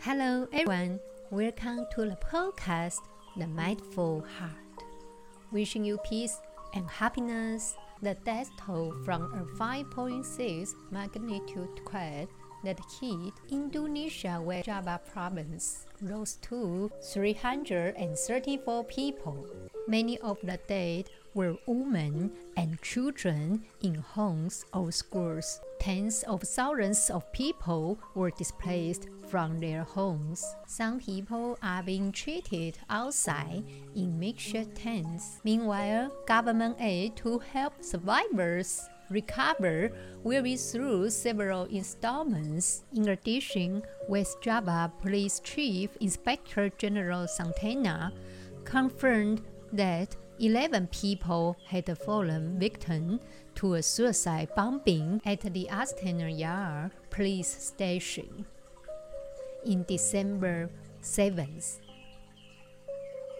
Hello, everyone. Welcome to the podcast, The Mindful Heart. Wishing you peace and happiness. The death toll from a 5.6 magnitude quake that hit Indonesia West Java province rose to 334 people. Many of the dead were women and children in homes or schools. Tens of thousands of people were displaced from their homes. Some people are being treated outside in makeshift tents. Meanwhile, government aid to help survivors recover will be through several installments. In addition, West Java Police Chief Inspector General Suntana confirmed that 11 people had fallen victim to a suicide bombing at the Astana Anyar police station in December 7th.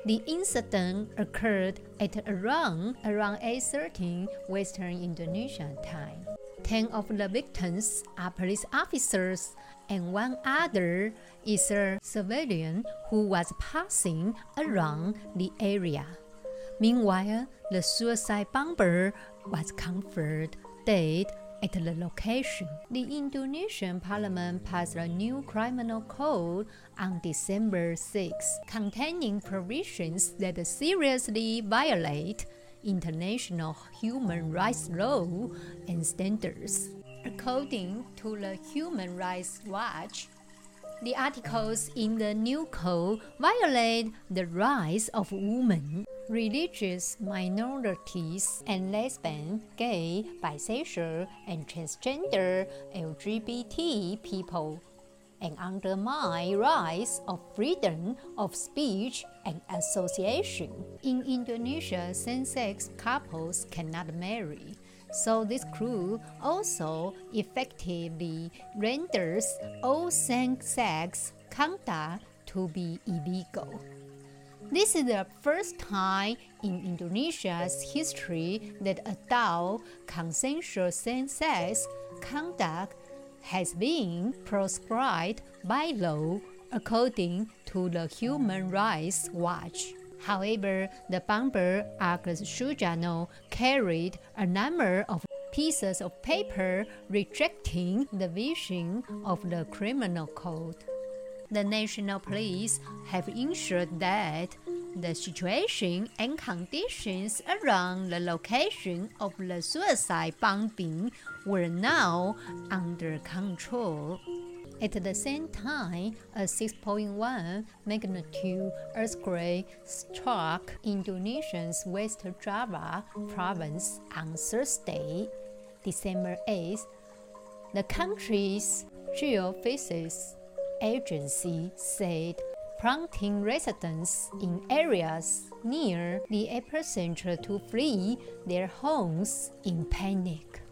The incident occurred at around around 8:13 Western Indonesian time. Ten of the victims are police officers, and one other is a civilian who was passing around the area. Meanwhile, the suicide bomber was confirmed dead at the location. The Indonesian parliament passed a new criminal code on December 6, containing provisions that seriously violate international human rights law and standards. According to the Human Rights Watch, the articles in the new code violate the rights of women, religious minorities, and lesbian, gay, bisexual, and transgender LGBT people, and undermine rights of freedom of speech and association. In Indonesia, same-sex couples cannot marry. So this crew also effectively renders all same-sex conduct to be illegal. This is the first time in Indonesia's history that adult consensual same-sex conduct has been proscribed by law according to the Human Rights Watch. However, the bomber Agus Sujatno carried a number of pieces of paper rejecting the vision of the criminal code. The national police have ensured that the situation and conditions around the location of the suicide bombing were now under control. At the same time, a 6.1 magnitude earthquake struck Indonesia's West Java province on Thursday, December 8th. The country's geophysics agency said prompting residents in areas near the epicenter to flee their homes in panic.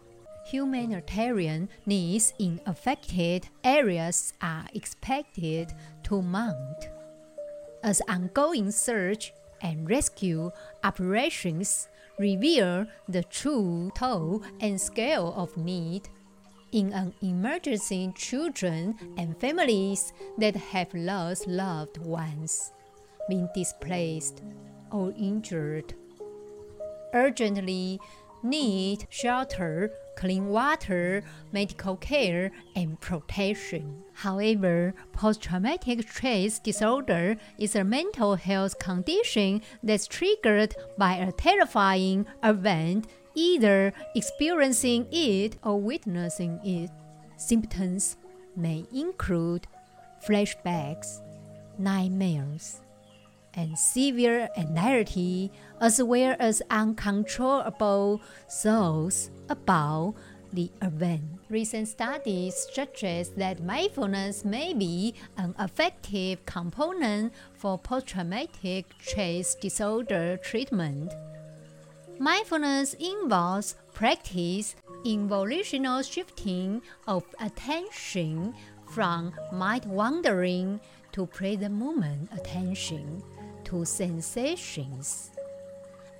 Humanitarian needs in affected areas are expected to mount as ongoing search and rescue operations reveal the true toll and scale of need in an emergency children and families that have lost loved ones, been displaced or injured. Urgently need shelter, clean water, medical care, and protection. However, post traumatic stress disorder is a mental health condition that's triggered by a terrifying event, either experiencing it or witnessing it. Symptoms may include flashbacks, nightmares, and severe anxiety, as well as uncontrollable thoughts about the event. Recent studies suggest that mindfulness may be an effective component for post traumatic stress disorder treatment. Mindfulness involves practice in volitional shifting of attention from mind wandering to present moment attention to sensations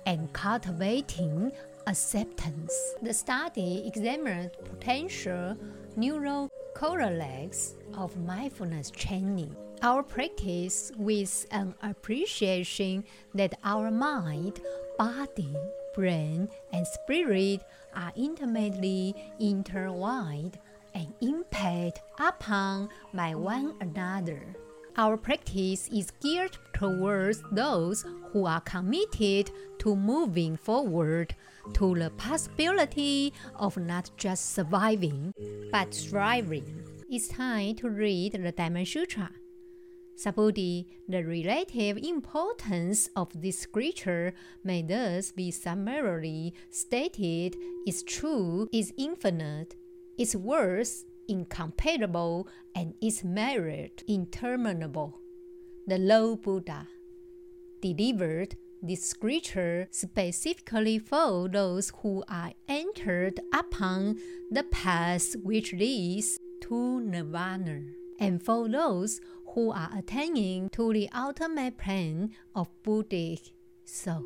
and cultivating acceptance. The study examined potential neural correlates of mindfulness training. Our practice with an appreciation that our mind, body, brain, and spirit are intimately intertwined and impact upon by one another. Our practice is geared towards those who are committed to moving forward to the possibility of not just surviving, but thriving. It's time to read the Diamond Sutra. Subhuti, the relative importance of this scripture may thus be summarily stated its truth is infinite, its worth incomparable, and its merit interminable. The Lord Buddha delivered this scripture specifically for those who are entered upon the path which leads to nirvana, and for those who are attaining to the ultimate plane of Buddhic thought.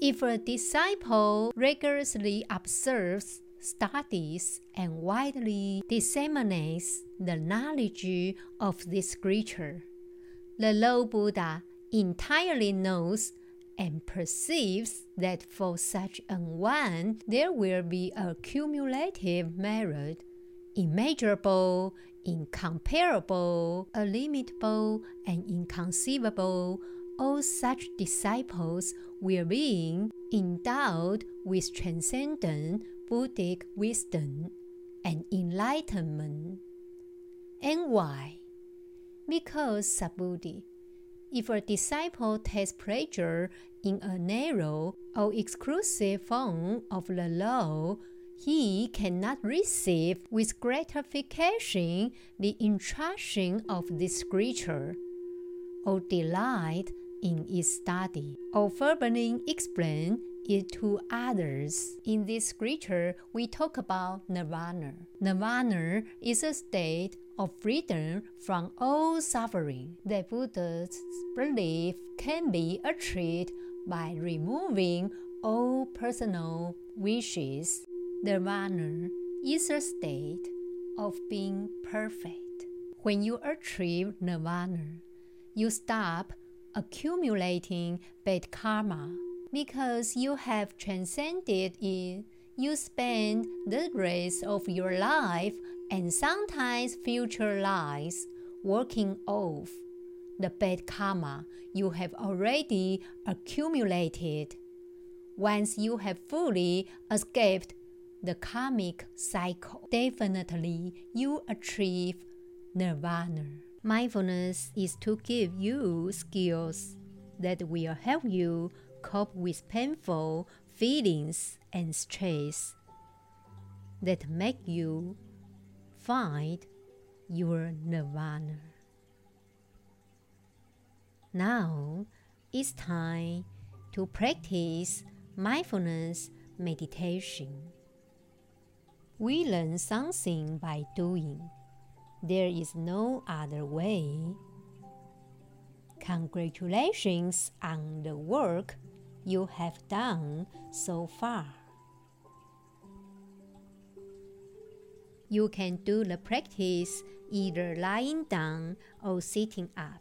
If a disciple rigorously observes, studies, and widely disseminates the knowledge of this scripture, the Lord Buddha entirely knows and perceives that for such an one there will be a cumulative merit, immeasurable, incomparable, illimitable, and inconceivable. All such disciples will be endowed with transcendent Buddhic wisdom and enlightenment. And why? Because Subhuti if a disciple takes pleasure in a narrow or exclusive form of the law, he cannot receive with gratification the instruction of this scripture, or delight in its study, or verbally explain it to others. In this scripture, we talk about nirvana. Nirvana is a state of freedom from all suffering The Buddha's belief can be achieved by removing all personal wishes. Nirvana is a state of being perfect. When you achieve nirvana, you stop accumulating bad karma because you have transcended it. You spend the rest of your life and sometimes future lives working off the bad karma you have already accumulated. Once you have fully escaped the karmic cycle, definitely you achieve nirvana. Mindfulness is to give you skills that will help you cope with painful feelings and stress that make you find your nirvana. Now it's time to practice mindfulness meditation. We learn something by doing. There is no other way. Congratulations on the work you have done so far. You can do the practice either lying down or sitting up.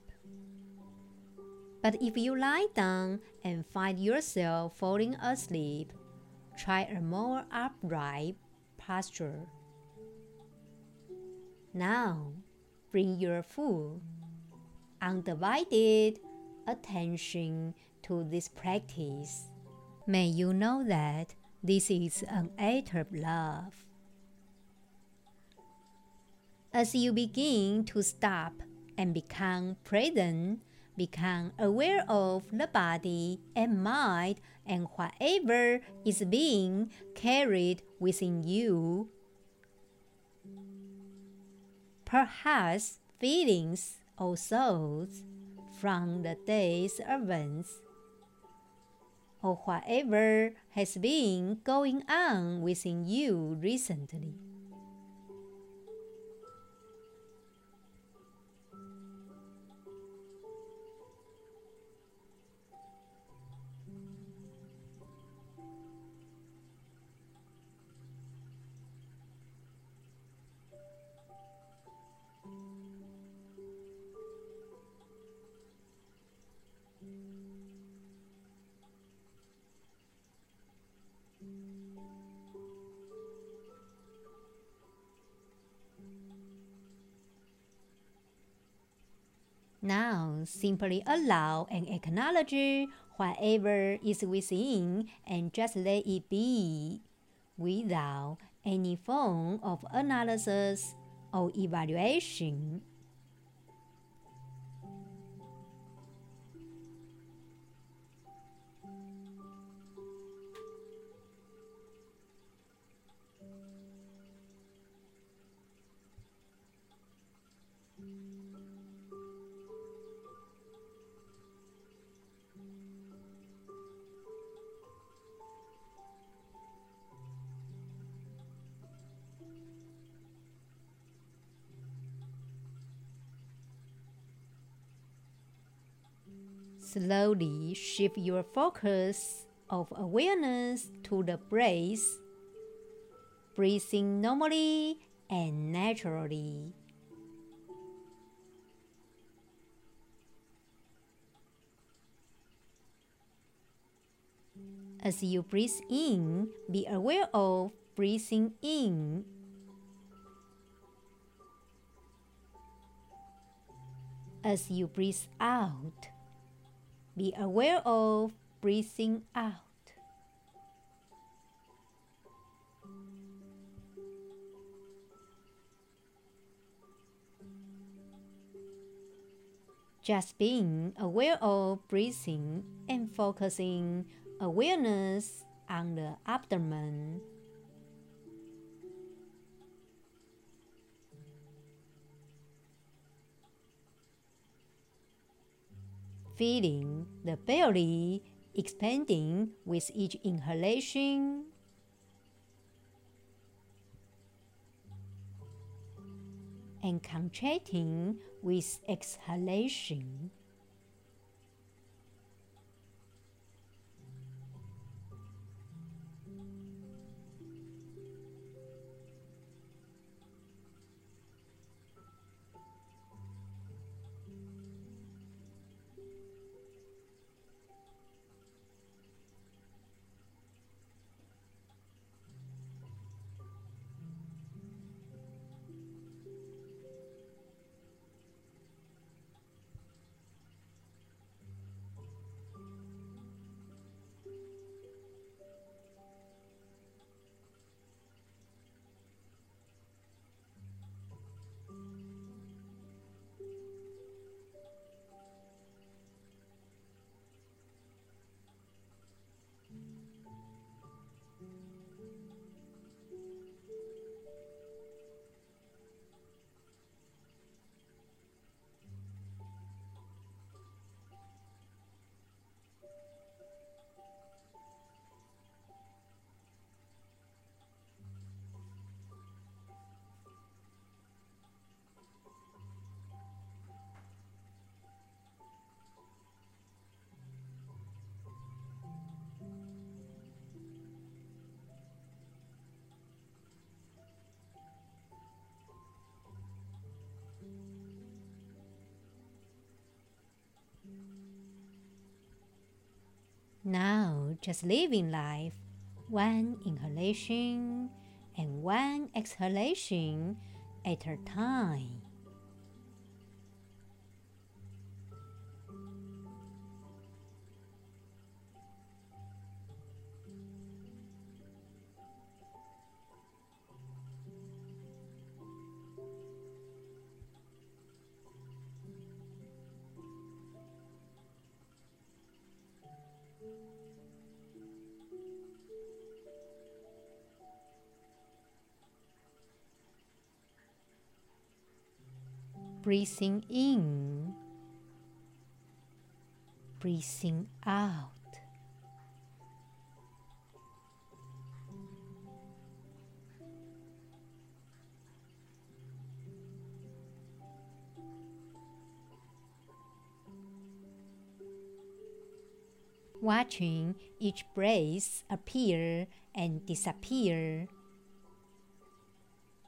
But if you lie down and find yourself falling asleep, try a more upright posture. Now, bring your full, undivided attention to this practice. May you know that this is an act of love. As you begin to stop and become present, become aware of the body and mind and whatever is being carried within you. Perhaps feelings or thoughts from the day's events or whatever has been going on within you recently. Simply allow and acknowledge whatever is within and just let it be without any form of analysis or evaluation. Slowly shift your focus of awareness to the breath, breathing normally and naturally. As you breathe in, be aware of breathing in. As you breathe out, be aware of breathing out. Just being aware of breathing and focusing awareness on the abdomen. Feeling the belly expanding with each inhalation. And contracting with exhalation. Just living life, one inhalation and one exhalation at a time. Breathing in, breathing out. Watching each breath appear and disappear.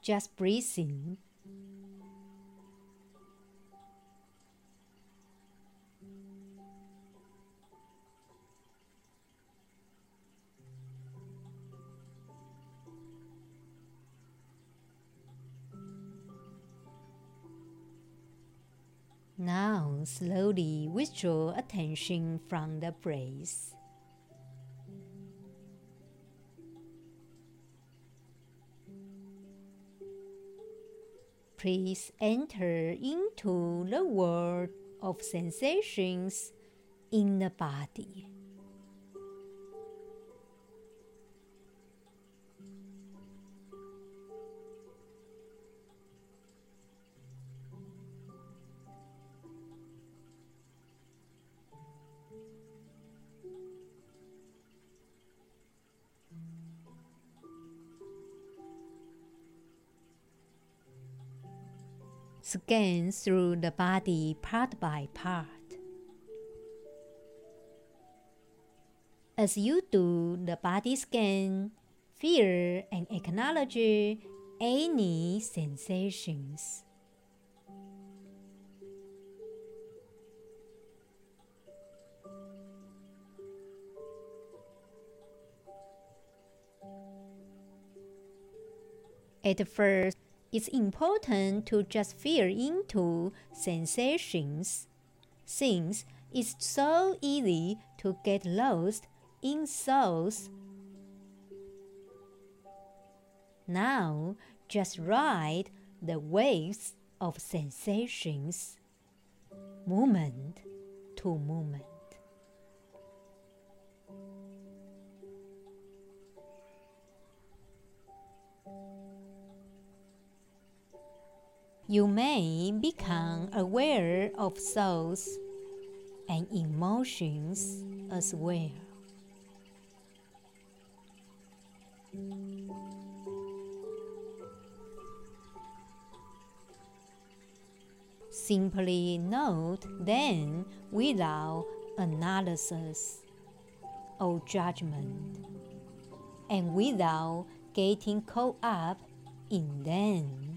Just breathing slowly withdraw attention from the breath. Please enter into the world of sensations in the body. Scan through the body part by part. As you do the body scan, feel and acknowledge any sensations. At first, it's important to just feel into sensations since it's so easy to get lost in thoughts. Now, just ride the waves of sensations, moment to moment. You may become aware of thoughts and emotions as well. Simply note them without analysis or judgment and without getting caught up in them.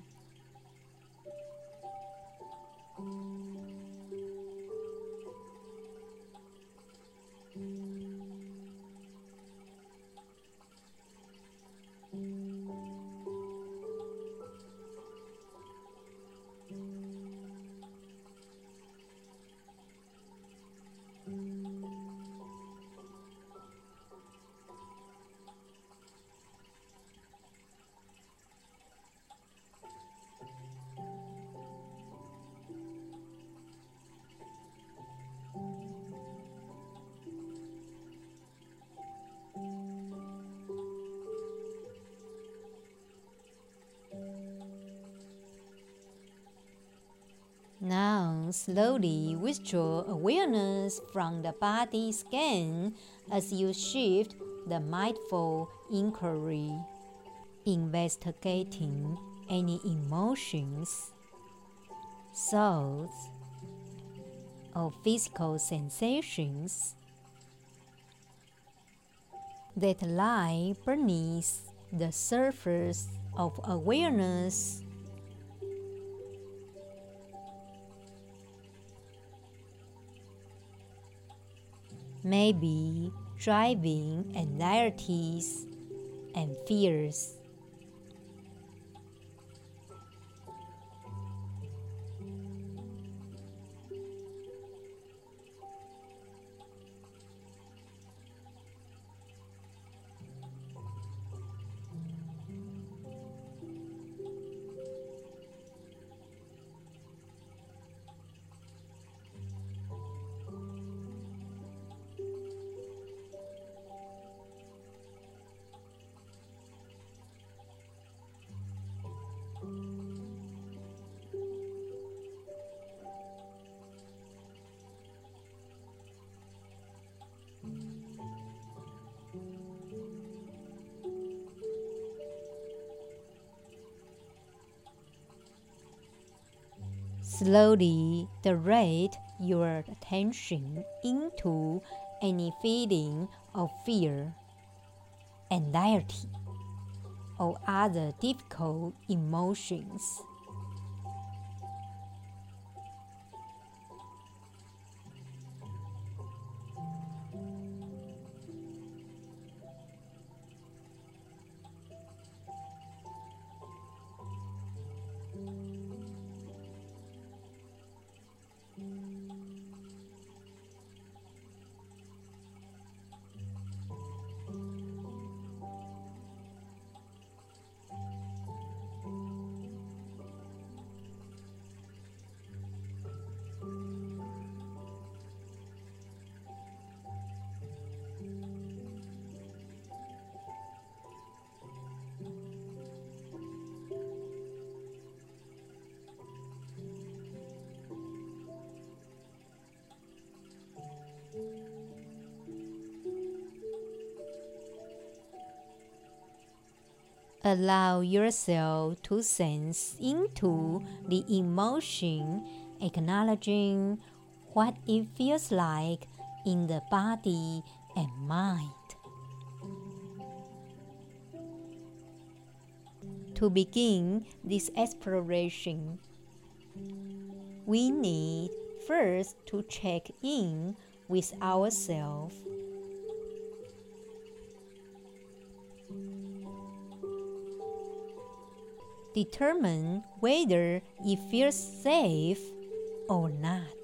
Slowly withdraw awareness from the body scan as you shift the mindful inquiry, investigating any emotions, thoughts, or physical sensations that lie beneath the surface of awareness maybe driving anxieties and fears. Slowly direct your attention into any feeling of fear, anxiety, or other difficult emotions. Allow yourself to sense into the emotion, acknowledging what it feels like in the body and mind. To begin this exploration, we need first to check in with ourselves. Determine whether it feels safe or not.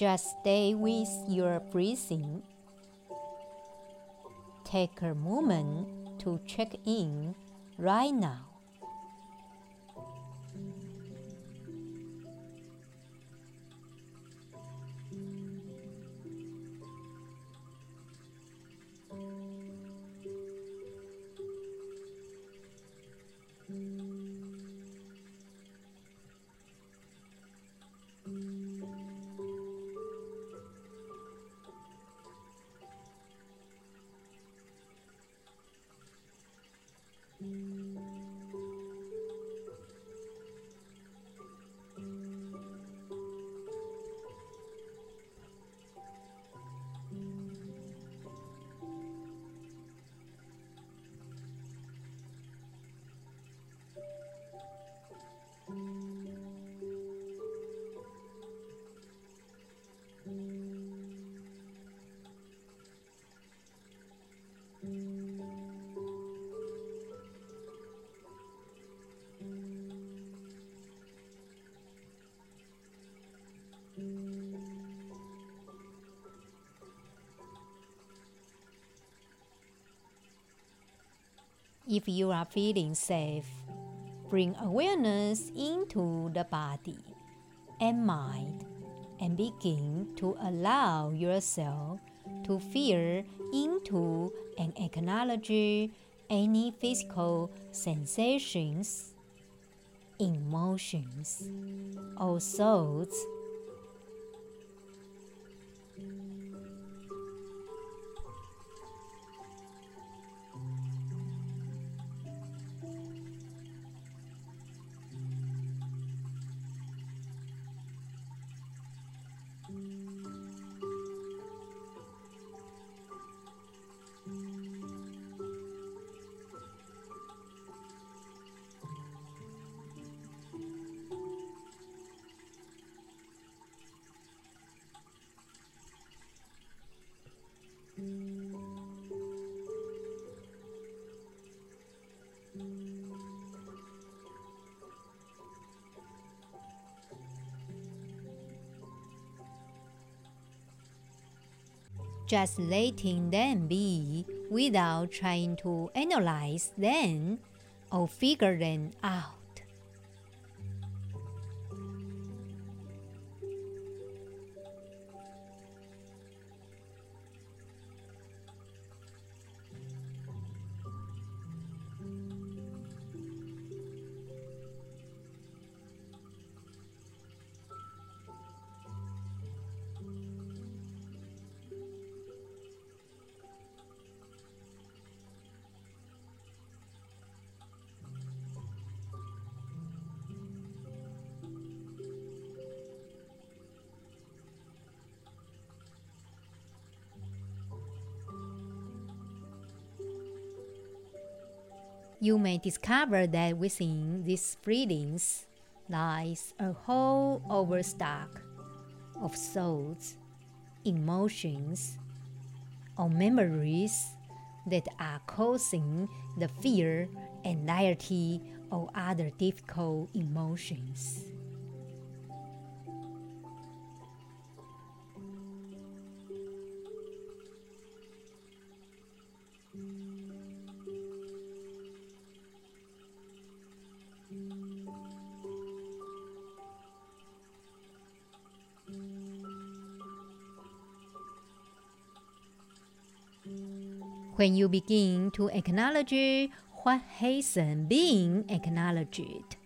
Just stay with your breathing. Take a moment to check in right now. If you are feeling safe, bring awareness into the body and mind and begin to allow yourself to feel into and acknowledge any physical sensations, emotions, or thoughts Just letting them be without trying to analyze them or figure them out. You may discover that within these feelings lies a whole overstock of thoughts, emotions, or memories that are causing the fear, anxiety, or other difficult emotions. When you begin to acknowledge what hasn't been acknowledged,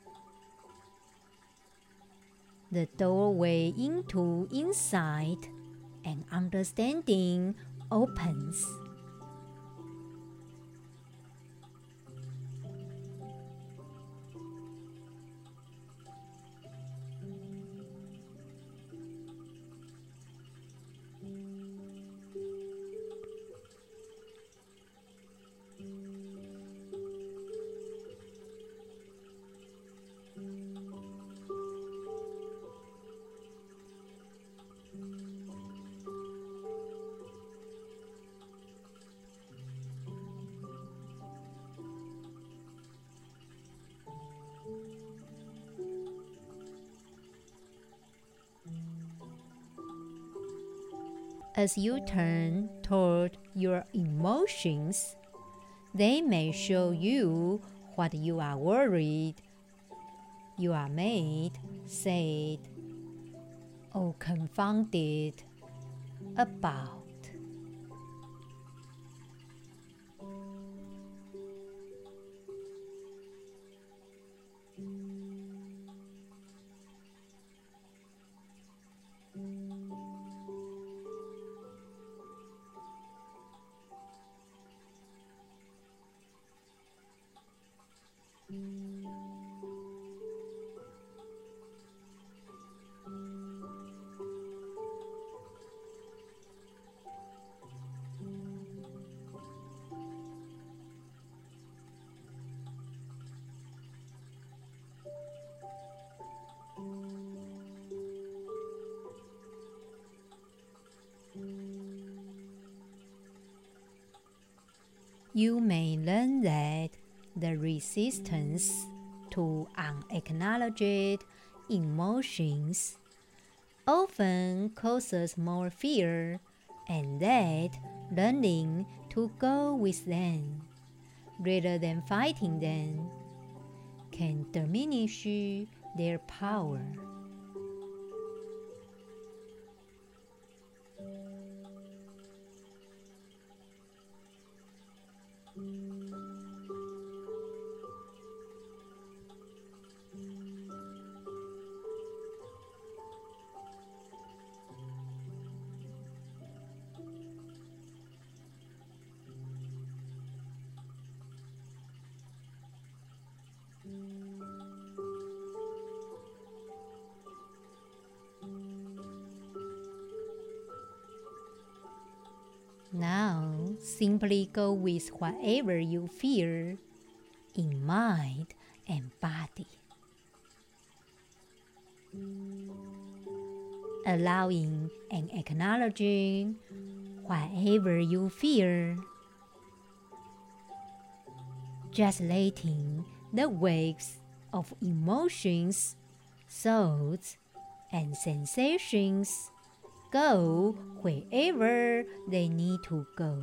the doorway into insight and understanding opens. As you turn toward your emotions, they may show you what you are worried, you are made, sad, or confounded about. The resistance to unacknowledged emotions often causes more fear, and that learning to go with them rather than fighting them can diminish their power. Simply go with whatever you feel in mind and body. Allowing and acknowledging whatever you feel. Just letting the waves of emotions, thoughts, and sensations go wherever they need to go.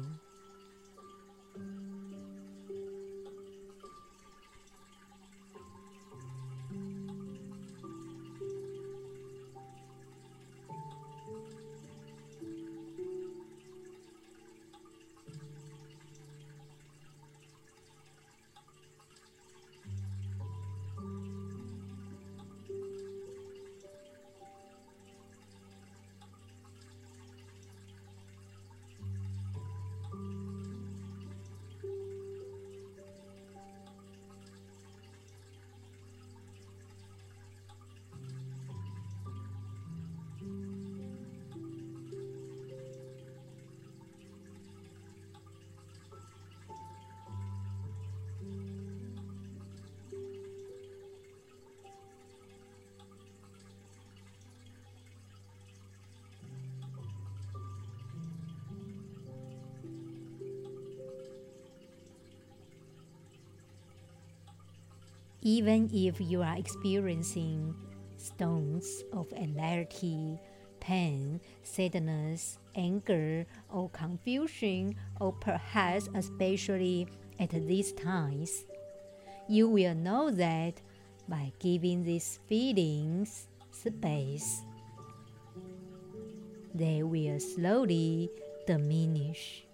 Even if you are experiencing storms of anxiety, pain, sadness, anger, or confusion, or perhaps especially at these times, you will know that by giving these feelings space, they will slowly diminish.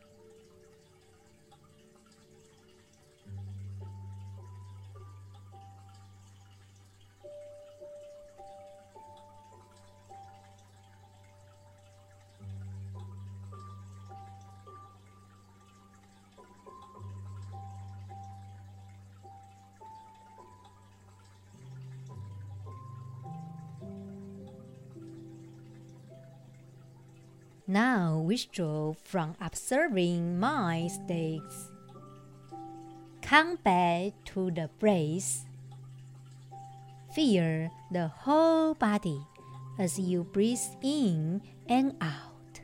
Now withdraw from observing my states. Come back to the breath. Feel the whole body as you breathe in and out.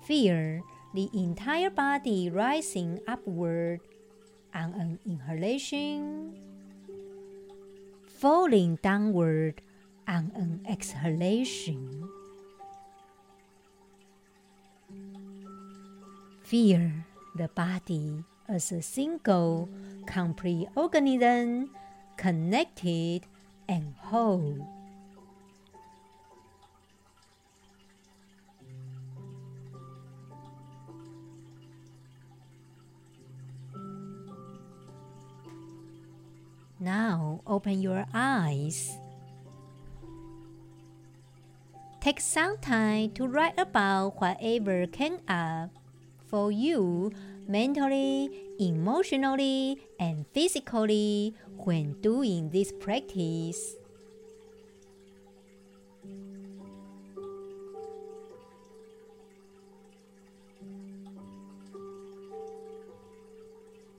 Feel the entire body rising upward on an inhalation, falling downward on an exhalation. Feel the body as a single, complete organism, connected and whole. Now open your eyes. Take some time to write about whatever came up for you mentally, emotionally, and physically when doing this practice.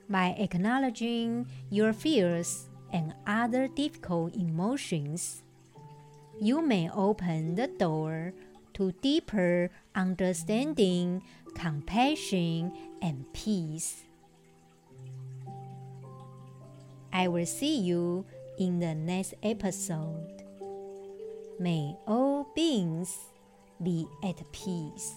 By acknowledging your fears and other difficult emotions, you may open the door to deeper understanding, compassion, and peace. I will see you in the next episode. May all beings be at peace.